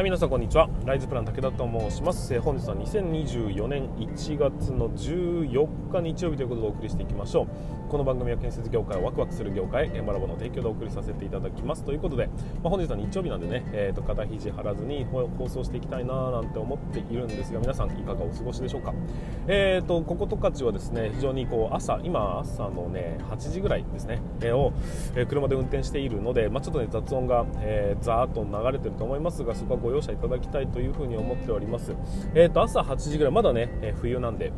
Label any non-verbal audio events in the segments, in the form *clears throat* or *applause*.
はい皆さんこんにちは。ライズプラン武田と申します、えー、本日は2024年1月の14日日曜日ということでお送りしていきましょう。この番組は建設業界をワクワクする業界現場ラボの提供でお送りさせていただきます。ということで、まあ、本日は日曜日なんでね、えーと、肩肘張らずに放送していきたいななんて思っているんですが皆さんいかがお過ごしでしょうか？えーとこことかちはですね非常にこう朝今朝のね8時ぐらいですね、えー、を、え、車で運転しているので、まあ、ちょっとね雑音が、えー、ザーッと流れてると思いますがそこはご容赦いただきたいというふうに思っております。えーと、朝8時ぐらいまだね、えー、冬なんで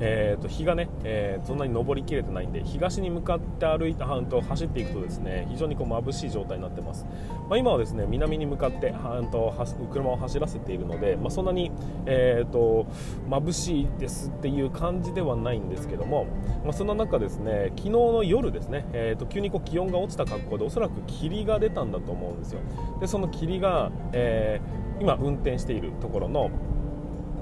えーと、日がね、えー、そんなに昇りきれてないんで東に向かって歩いた半島走っていくとですね非常にこう眩しい状態になってます、まあ、今はですね南に向かって半島車を走らせているので、まあ、そんなに、えーと、眩しいですっていう感じではないんですけども、まあ、そんな中ですね昨日の夜ですね、えーと、急にこう気温が落ちた格好でおそらく霧が出たんだと思うんですよ。でその霧が、えー、今運転しているところの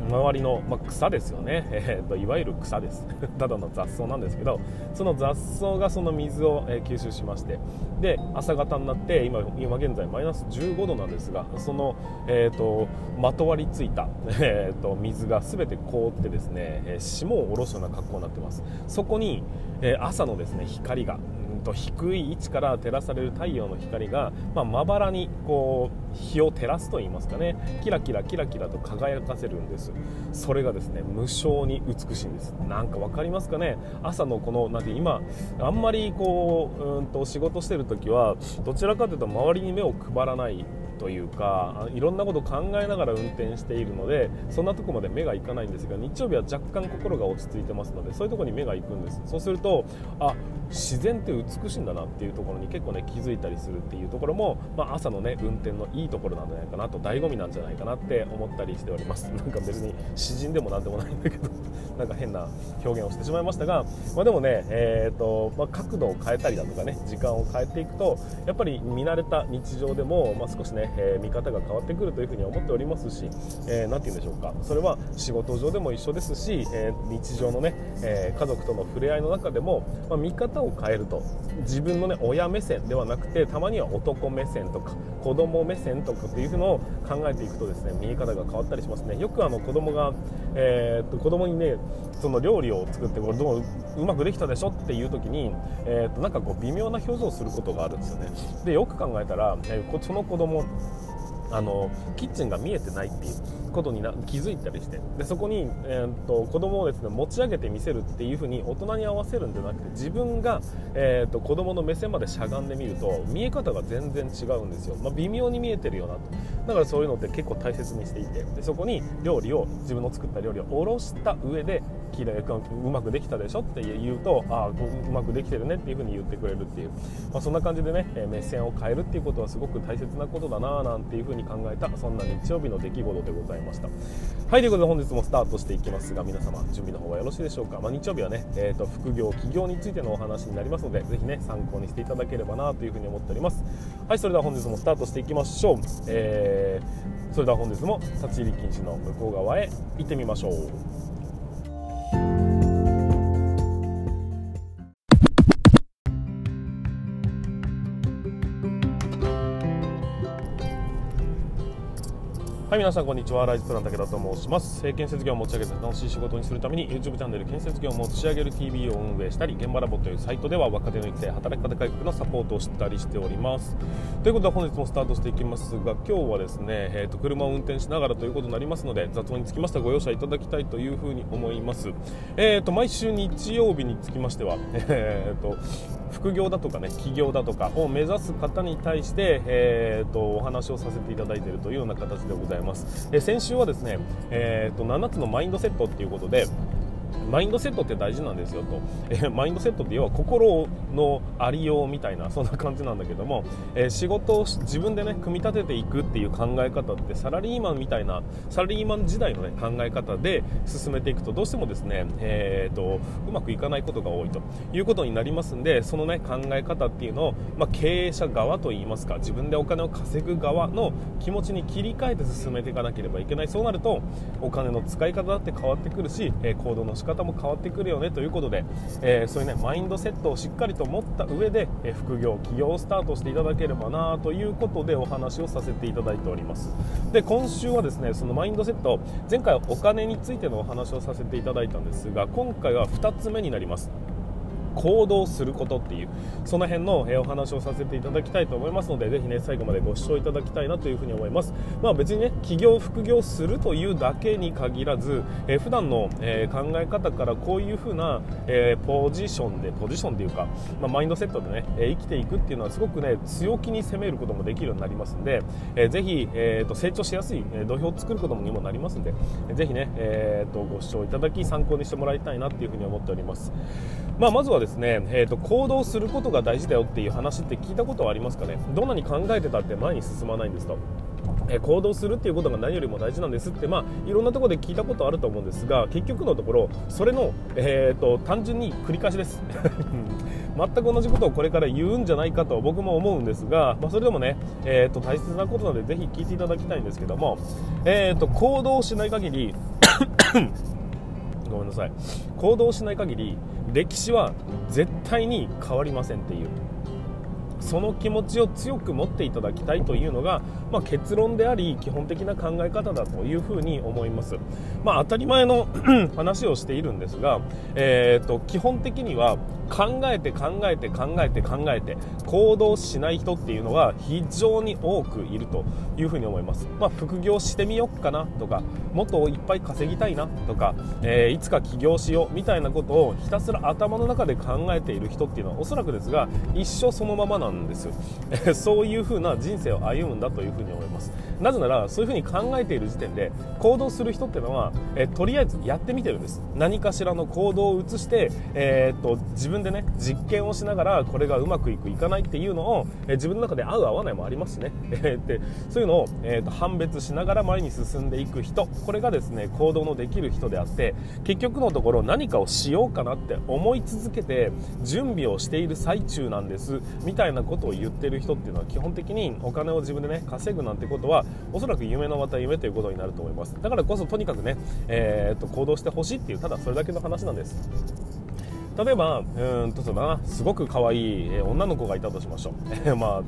周りの、まあ、草ですよね、*laughs* えーと、いわゆる草です。*laughs* ただの雑草なんですけどその雑草がその水を、えー、吸収しましてで朝方になって今今現在マイナス15度なんですがその、えーと、まとわりついた、*laughs* えーと、水が全て凍ってですね、えー、霜を下ろすような格好になってます。そこに、えー、朝のですね光がと低い位置から照らされる太陽の光がままばらにこう日を照らすといいますかね。キラキラキラキラと輝かせるんです。それがですね無性に美しいんです。なんか分かりますかね。朝のこのなんて今あんまりこううんと仕事してる時はどちらかというと周りに目を配らないというかいろんなことを考えながら運転しているのでそんなとこまで目がいかないんですが日曜日は若干心が落ち着いてますのでそういうところに目が行くんです。そうするとあ自然って美しいんだなっていうところに結構ね気づいたりするっていうところも、まあ、朝のね運転のいいところなんじゃないかなと醍醐味なんじゃないかなって思ったりしております。*laughs* なんか別に詩人でも何でもないんだけど *laughs* なんか変な表現をしてしまいましたが、まあ、でもね、えーとまあ、角度を変えたりだとかね時間を変えていくとやっぱり見慣れた日常でも、まあ、少しね、えー、見方が変わってくるというふうに思っておりますし、えー、て言うんでしょうか。それは仕事上でも一緒ですし、えー、日常のね、えー、家族との触れ合いの中でも、まあ、見方を変えると自分のね親目線ではなくてたまには男目線とか子供目線とかっていうのを考えていくとですね見え方が変わったりしますね。よくあの子供が、えー、っと子供にねその料理を作ってこれどううまくできたでしょっていう時に、えー、っとなんかこう微妙な表情をすることがあるんですよね。でよく考えたら、えー、その子供あのキッチンが見えてないっていう。ことにな気づいたりして。でそこに、えー、っと子供をですね持ち上げて見せるっていう風に大人に合わせるんじゃなくて自分が、えー、っと子供の目線までしゃがんでみると見え方が全然違うんですよ、まあ、微妙に見えてるよなと。だからそういうのって結構大切にしていて。でそこに料理を自分の作った料理をおろした上で綺麗うまくできたでしょって言うとああうまくできてるねっていう風に言ってくれるっていう、まあ、そんな感じでね目線を変えるっていうことはすごく大切なことだななんていう風に考えたそんな日曜日の出来事でございます。ました。はいということで本日もスタートしていきますが皆様準備の方はよろしいでしょうか、まあ、日曜日はね、えーと、副業起業についてのお話になりますのでぜひね参考にしていただければなという風に思っております。はいそれでは本日もスタートしていきましょう、えー、それでは本日も立ち入り禁止の向こう側へ行ってみましょう。はい皆さんこんにちは。ライズプラン武田と申します。建設業を持ち上げて楽しい仕事にするために YouTube チャンネル建設業を持ち上げる TV を運営したり現場ラボというサイトでは若手の育成働き方改革のサポートをしたりしております。ということで本日もスタートしていきますが今日はですね、えーと、車を運転しながらということになりますので雑音につきましてはご容赦いただきたいというふうに思います。えーと毎週日曜日につきましては *laughs* えーと副業だとかね起業だとかを目指す方に対して、えーと、お話をさせていただいているというような形でございます。で先週はですね、えーと7つのマインドセットということでマインドセットって大事なんですよと、えマインドセットって要は心のありようみたいなそんな感じなんだけども、えー、仕事を自分でね組み立てていくっていう考え方ってサラリーマンみたいなサラリーマン時代のね考え方で進めていくとどうしてもですね、えーと、うまくいかないことが多いと。いうことになりますんでそのね考え方っていうのを、まあ、経営者側といいますか自分でお金を稼ぐ側の気持ちに切り替えて進めていかなければいけない。そうなるとお金の使い方だって変わってくるし、えー、行動の仕方方も変わってくるよねということで、えー、そういうねマインドセットをしっかりと持った上で、えー、副業起業をスタートしていただければなということでお話をさせていただいております。で今週はですねそのマインドセット前回はお金についてのお話をさせていただいたんですが今回は2つ目になります。行動することっていうその辺のお話をさせていただきたいと思いますのでぜひね最後までご視聴いただきたいなというふに思います。まあ別にね起業副業するというだけに限らず、えー、普段の、えー、考え方からこういうふうな、えー、ポジションでポジションというか、まあ、マインドセットでね、え生きていくっていうのはすごくね強気に攻めることもできるようになりますんで、えー、ぜひ、えーと、成長しやすい、え土俵を作ることにもなりますんで、ぜひね、えーと、ご視聴いただき参考にしてもらいたいなっていうふうに思っております。まあ、まずはですね、えーと、行動することが大事だよっていう話って聞いたことはありますかね？どんなに考えてたって前に進まないんですと。え行動するっていうことが何よりも大事なんですって、まあ、いろんなところで聞いたことあると思うんですが結局のところそれの、えーと、単純に繰り返しです。*laughs* 全く同じことをこれから言うんじゃないかと僕も思うんですが、まあ、それでもね、えーと、大切なことなのでぜひ聞いていただきたいんですけども、えーと行動しない限りごめんなさい。行動しない限り歴史は絶対に変わりませんっていう。その気持ちを強く持っていただきたいというのが、まあ、結論であり基本的な考え方だというふうに思います、まあ、当たり前の *clears throat* 話をしているんですが、えーと、基本的には考えて考えて考えて考えて行動しない人っていうのは非常に多くいるというふうに思います、まあ、副業してみようかなとかもっといっぱい稼ぎたいなとか、えー、いつか起業しようみたいなことをひたすら頭の中で考えている人っていうのはおそらくですが一生そのままなんです *laughs* そういう風な人生を歩むんだというふうに思います。なぜならそういう風に考えている時点で行動する人っていうのは、えとりあえずやってみてるんです。何かしらの行動を移して、えー、っと自分でね実験をしながらこれがうまくいくいかないっていうのを、え自分の中で合う合わないもありますしね、*laughs* えー、でそういうのを、えー、っと判別しながら前に進んでいく人。これがですね行動のできる人であって結局のところ何かをしようかなって思い続けて準備をしている最中なんです。みたいなことを言ってる人っていうのは基本的にお金を自分でね稼ぐなんてことはおそらく夢のまた夢ということになると思います。だからこそとにかくね、えー、っと行動してほしいっていうただそれだけの話なんです。例えばうんとそうなすごく可愛い女の子がいたとしましょう。*laughs* まあ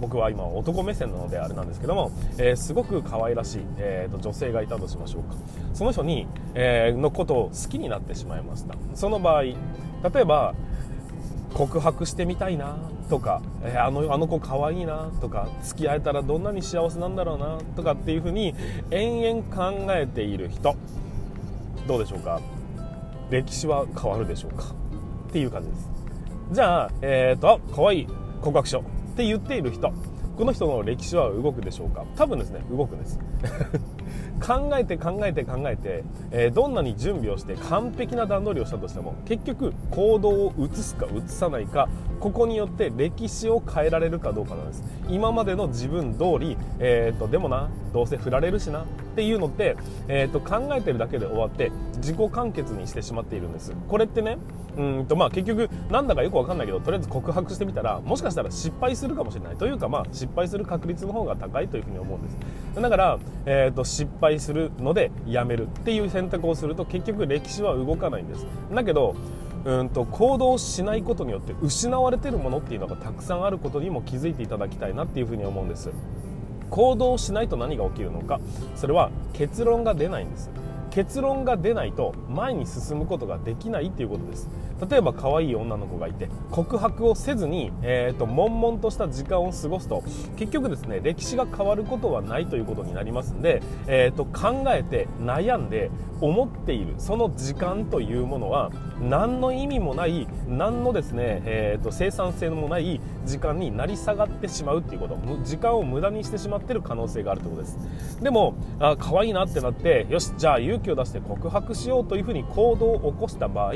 僕は今男目線なのであれなんですけども、えー、すごく可愛らしい、えーと、女性がいたとしましょうか。その人に、えー、のことを好きになってしまいました。その場合例えば告白してみたいなとか、えー、あのあの子可愛いなとか付き合えたらどんなに幸せなんだろうなとかっていうふうに延々考えている人どうでしょうか？歴史は変わるでしょうかっていう感じです。じゃあえっ、ー、と可愛い告白書って言っている人この人の歴史は動くでしょうか？多分ですね動くんです。*laughs* 考えて考えて考えて、えー、どんなに準備をして完璧な段取りをしたとしても結局行動を移すか移さないかここによって歴史を変えられるかどうかなんです。今までの自分通り、えーと、でもなどうせ振られるしなっていうのって、えーと、考えてるだけで終わって自己完結にしてしまっているんです。これってねうんとまあ結局なんだかよく分かんないけどとりあえず告白してみたらもしかしたら失敗するかもしれない。というかまあ失敗する確率の方が高いというふうに思うんです。だから、えーと、失敗するのでやめるっていう選択をすると結局歴史は動かないんです。だけどうんと行動しないことによって失われてるものっていうのがたくさんあることにも気づいていただきたいなっていうふうに思うんです。行動しないと何が起きるのか。それは結論が出ないんです結論が出ないと前に進むことができないっていうことです。例えば可愛い女の子がいて告白をせずに、えーと、悶々とした時間を過ごすと結局ですね歴史が変わることはないということになりますんで、えーと、考えて悩んで思っているその時間というものは何の意味もない何のですね、えーと、生産性もない時間になり下がってしまうっていうこと。時間を無駄にしてしまっている可能性があるということです。でもあ可愛いなってなってよしじゃあ勇気を出して告白しようというふうに行動を起こした場合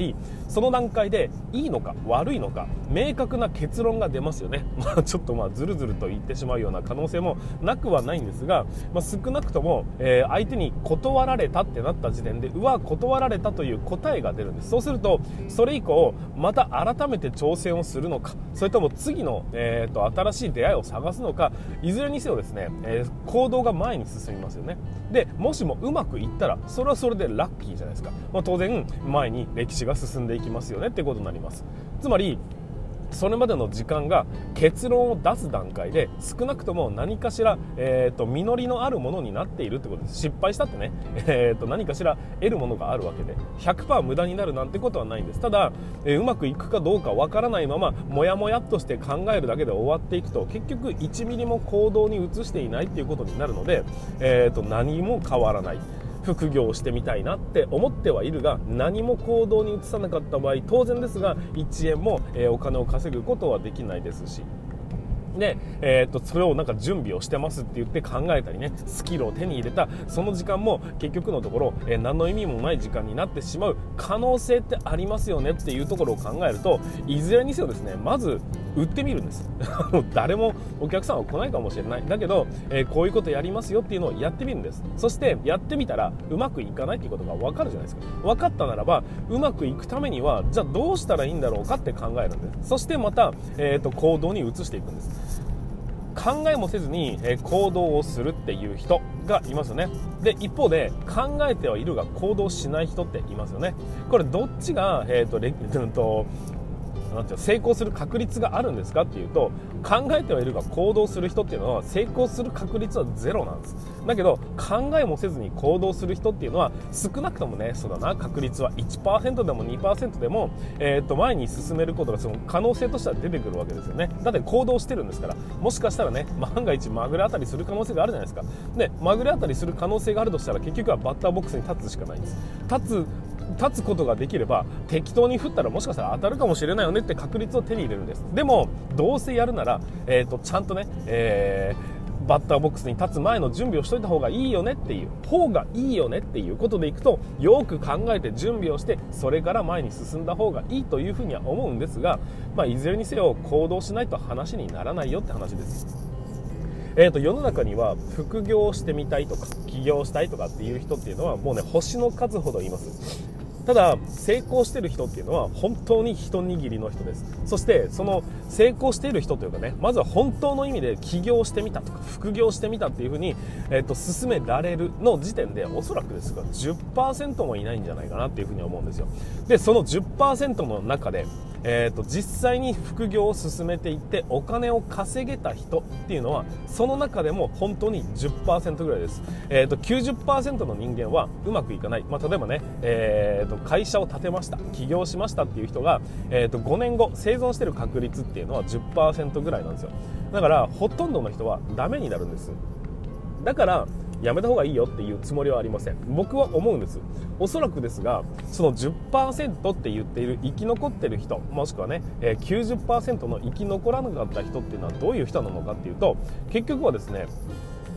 その段階でいいのか悪いのか明確な結論が出ますよね、*laughs* まあ、ちょっとまあずるずると言ってしまうような可能性もなくはないんですが、まあ、少なくとも、えー、相手に断られたってなった時点でうわ断られたという答えが出るんです。そうするとそれ以降また改めて挑戦をするのかそれとも次の、えーと、新しい出会いを探すのかいずれにせよですね、えー、行動が前に進みますよね。でもしもうまくいったらそれはそれでラッキーじゃないですか、まあ、当然前に歴史が進んでいきますよねってことになります。つまりそれまでの時間が結論を出す段階で少なくとも何かしら、えーと、実りのあるものになっているってことです。失敗したってね、*laughs* えーと、何かしら得るものがあるわけで100%無駄になるなんてことはないんです。ただ、えー、うまくいくかどうかわからないままモヤモヤっとして考えるだけで終わっていくと結局1ミリも行動に移していないっていうことになるので、えーと何も変わらない。副業をしてみたいなって思ってはいるが何も行動に移さなかった場合当然ですが1円も、えお金を稼ぐことはできないですし。で、えー、っとそれをなんか準備をしてますって言って考えたりねスキルを手に入れたその時間も結局のところ、えー、何の意味もない時間になってしまう可能性ってありますよねっていうところを考えるといずれにせよですねまず売ってみるんです。*laughs* 誰もお客さんは来ないかもしれない。だけど、えー、こういうことやりますよっていうのをやってみるんです。そしてやってみたらうまくいかないっていうことが分かるじゃないですか。分かったならばうまくいくためにはじゃあどうしたらいいんだろうかって考えるんです。そしてまた、えーと、行動に移していくんです。考えもせずに、え行動をするっていう人がいますよね。で一方で考えてはいるが行動しない人っていますよね。これどっちが、えーと、*laughs* となんていう成功する確率があるんですかっていうと考えてはいるが行動する人っていうのは成功する確率はゼロなんです。だけど考えもせずに行動する人っていうのは少なくともねそうだな確率は1%でも2%でも、えー、と前に進めることがその可能性としては出てくるわけですよね。だって行動してるんですから。もしかしたらね万が一まぐれ当たりする可能性があるじゃないですか。でまぐれ当たりする可能性があるとしたら結局はバッターボックスに立つしかないんです。立つ立つことができれば適当に振ったらもしかしたら当たるかもしれないよねって確率を手に入れるんですでもどうせやるなら、えーと、ちゃんとね、えー、バッターボックスに立つ前の準備をしといた方がいいよねっていう方がいいよねっていうことでいくとよく考えて準備をしてそれから前に進んだ方がいいというふうには思うんですが、まあ、いずれにせよ行動しないと話にならないよって話です。えーと、世の中には副業をしてみたいとか起業したいとかっていう人っていうのはもうね星の数ほどいますただ成功してる人っていうのは本当に一握りの人です。そしてその成功している人というかねまずは本当の意味で起業してみたとか副業してみたっていうふうに、えーと、進められるの時点でおそらくですが10%もいないんじゃないかなっていうふうに思うんですよ。でその10%の中でえーと、実際に副業を進めていってお金を稼げた人っていうのはその中でも本当に10%ぐらいです、えーと、90%の人間はうまくいかない、まあ、例えばね、えーと、会社を建てました起業しましたっていう人が、えー、と5年後生存してる確率っていうのは10%ぐらいなんですよ。だからほとんどの人はダメになるんです。だからやめた方がいいよっていうつもりはありません。僕は思うんです。おそらくですがその10%って言っている生き残ってる人もしくはね90%の生き残らなかった人っていうのはどういう人なのかっていうと結局はですね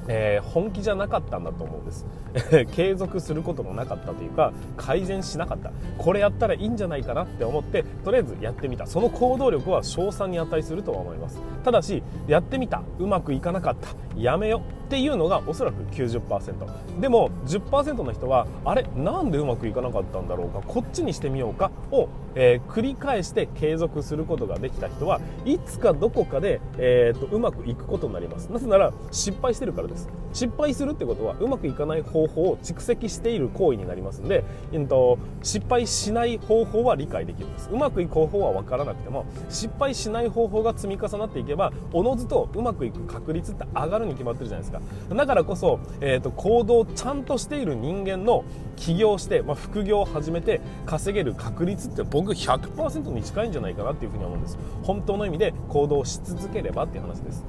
えー、本気じゃなかったんだと思うんです。*laughs* 継続することもなかったというか改善しなかった。これやったらいいんじゃないかなって思ってとりあえずやってみた。その行動力は賞賛に値するとは思います。ただしやってみた。うまくいかなかった。やめよっていうのがおそらく90%でも10%の人はあれなんでうまくいかなかったんだろうかこっちにしてみようかを、えー、繰り返して継続することができた人はいつかどこかで、えーと、うまくいくことになります。なぜなら失敗してるからです。失敗するってことはうまくいかない方法を蓄積している行為になりますので、えーと、失敗しない方法は理解できるんです。うまくいく方法は分からなくても失敗しない方法が積み重なっていけばおのずとうまくいく確率って上がるに決まってるじゃないですか。だからこそ、えーと、行動をちゃんとしている人間の起業して、まあ、副業を始めて稼げる確率って僕100%に近いんじゃないかなっていうふうに思うんです。本当の意味で行動し続ければっていう話です。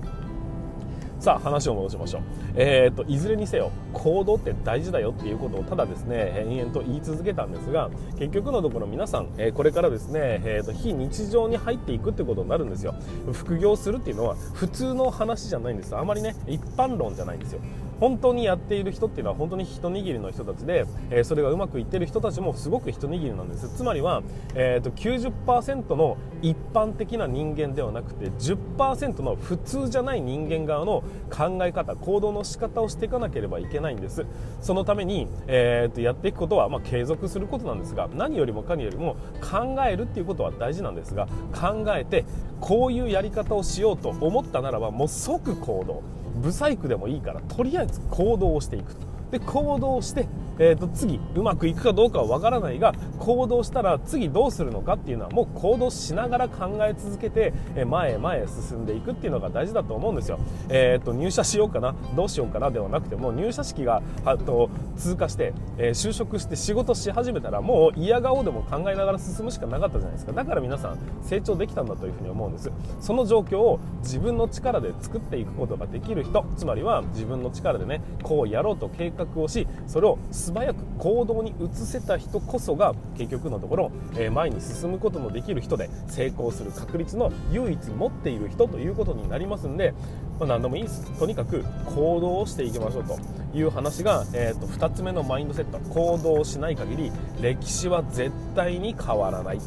さあ話を戻しましょう、えーと、いずれにせよ行動って大事だよっていうことをただですね延々と言い続けたんですが結局のところ皆さん、え、これからですね、えーと、非日常に入っていくってことになるんですよ。副業するっていうのは普通の話じゃないんですあまりね一般論じゃないんですよ。本当にやっている人っていうのは本当に一握りの人たちで、えー、それがうまくいってる人たちもすごく一握りなんです。つまりは、えーと、90%の一般的な人間ではなくて10%の普通じゃない人間側の考え方行動の仕方をしていかなければいけないんです。そのために、えーと、やっていくことは、まあ、継続することなんですが何よりもかによりも考えるっていうことは大事なんですが考えてこういうやり方をしようと思ったならばもう即行動。ブサイクでもいいからとりあえず行動をしていくと。で行動してえー、と次うまくいくかどうかはわからないが行動したら次どうするのかっていうのはもう行動しながら考え続けてえ前へ前へ進んでいくっていうのが大事だと思うんですよ、えー、と入社しようかなどうしようかなではなくても入社式がと通過して、えー、就職して仕事し始めたらもう嫌顔でも考えながら進むしかなかったじゃないですか。だから皆さん成長できたんだというふうに思うんです。その状況を自分の力で作っていくことができる人つまりは自分の力でねこうやろうと計画をしそれを素早く行動に移せた人こそが結局のところ、え前に進むことのできる人で成功する確率の唯一持っている人ということになりますんで、まあ、何でもいいです。とにかく行動をしていきましょうという話が、えーと、2つ目のマインドセット。行動しない限り歴史は絶対に変わらない。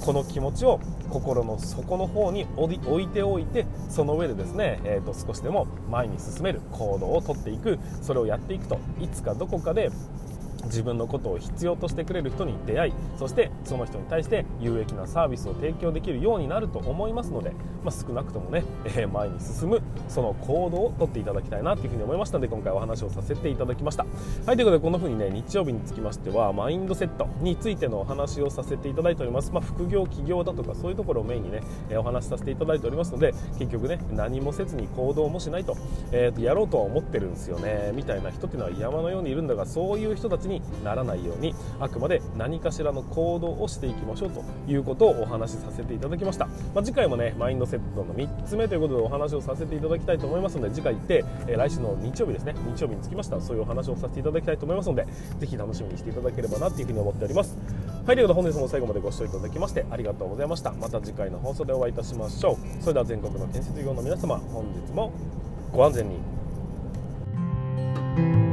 この気持ちを心の底の方に置いておいてその上でですね、えーと少しでも前に進める行動をとっていく。それをやっていくといつかどこかで自分のことを必要としてくれる人に出会いそしてその人に対して有益なサービスを提供できるようになると思いますので、まあ、少なくともね、えー、前に進むその行動をとっていただきたいなというふうに思いましたので今回お話をさせていただきました。はいということでこんな風にね日曜日につきましてはマインドセットについてのお話をさせていただいております、まあ、副業起業だとかそういうところをメインにねお話しさせていただいておりますので結局ね何もせずに行動もしないと,、えー、とやろうとは思ってるんですよね。みたいな人っていうのは山のようにいるんだがそういう人たちにならないようにあくまで何かしらの行動をしていきましょうということをお話しさせていただきました、まあ、次回もねマインドセットの3つ目ということでお話をさせていただきたいと思いますので次回行って、え来週の日曜日ですね日曜日につきました。そういうお話をさせていただきたいと思いますのでぜひ楽しみにしていただければなというふうに思っております。はいということで本日も最後までご視聴いただきましてありがとうございました。また次回の放送でお会いいたしましょう。それでは全国の建設業の皆様本日もご安全に。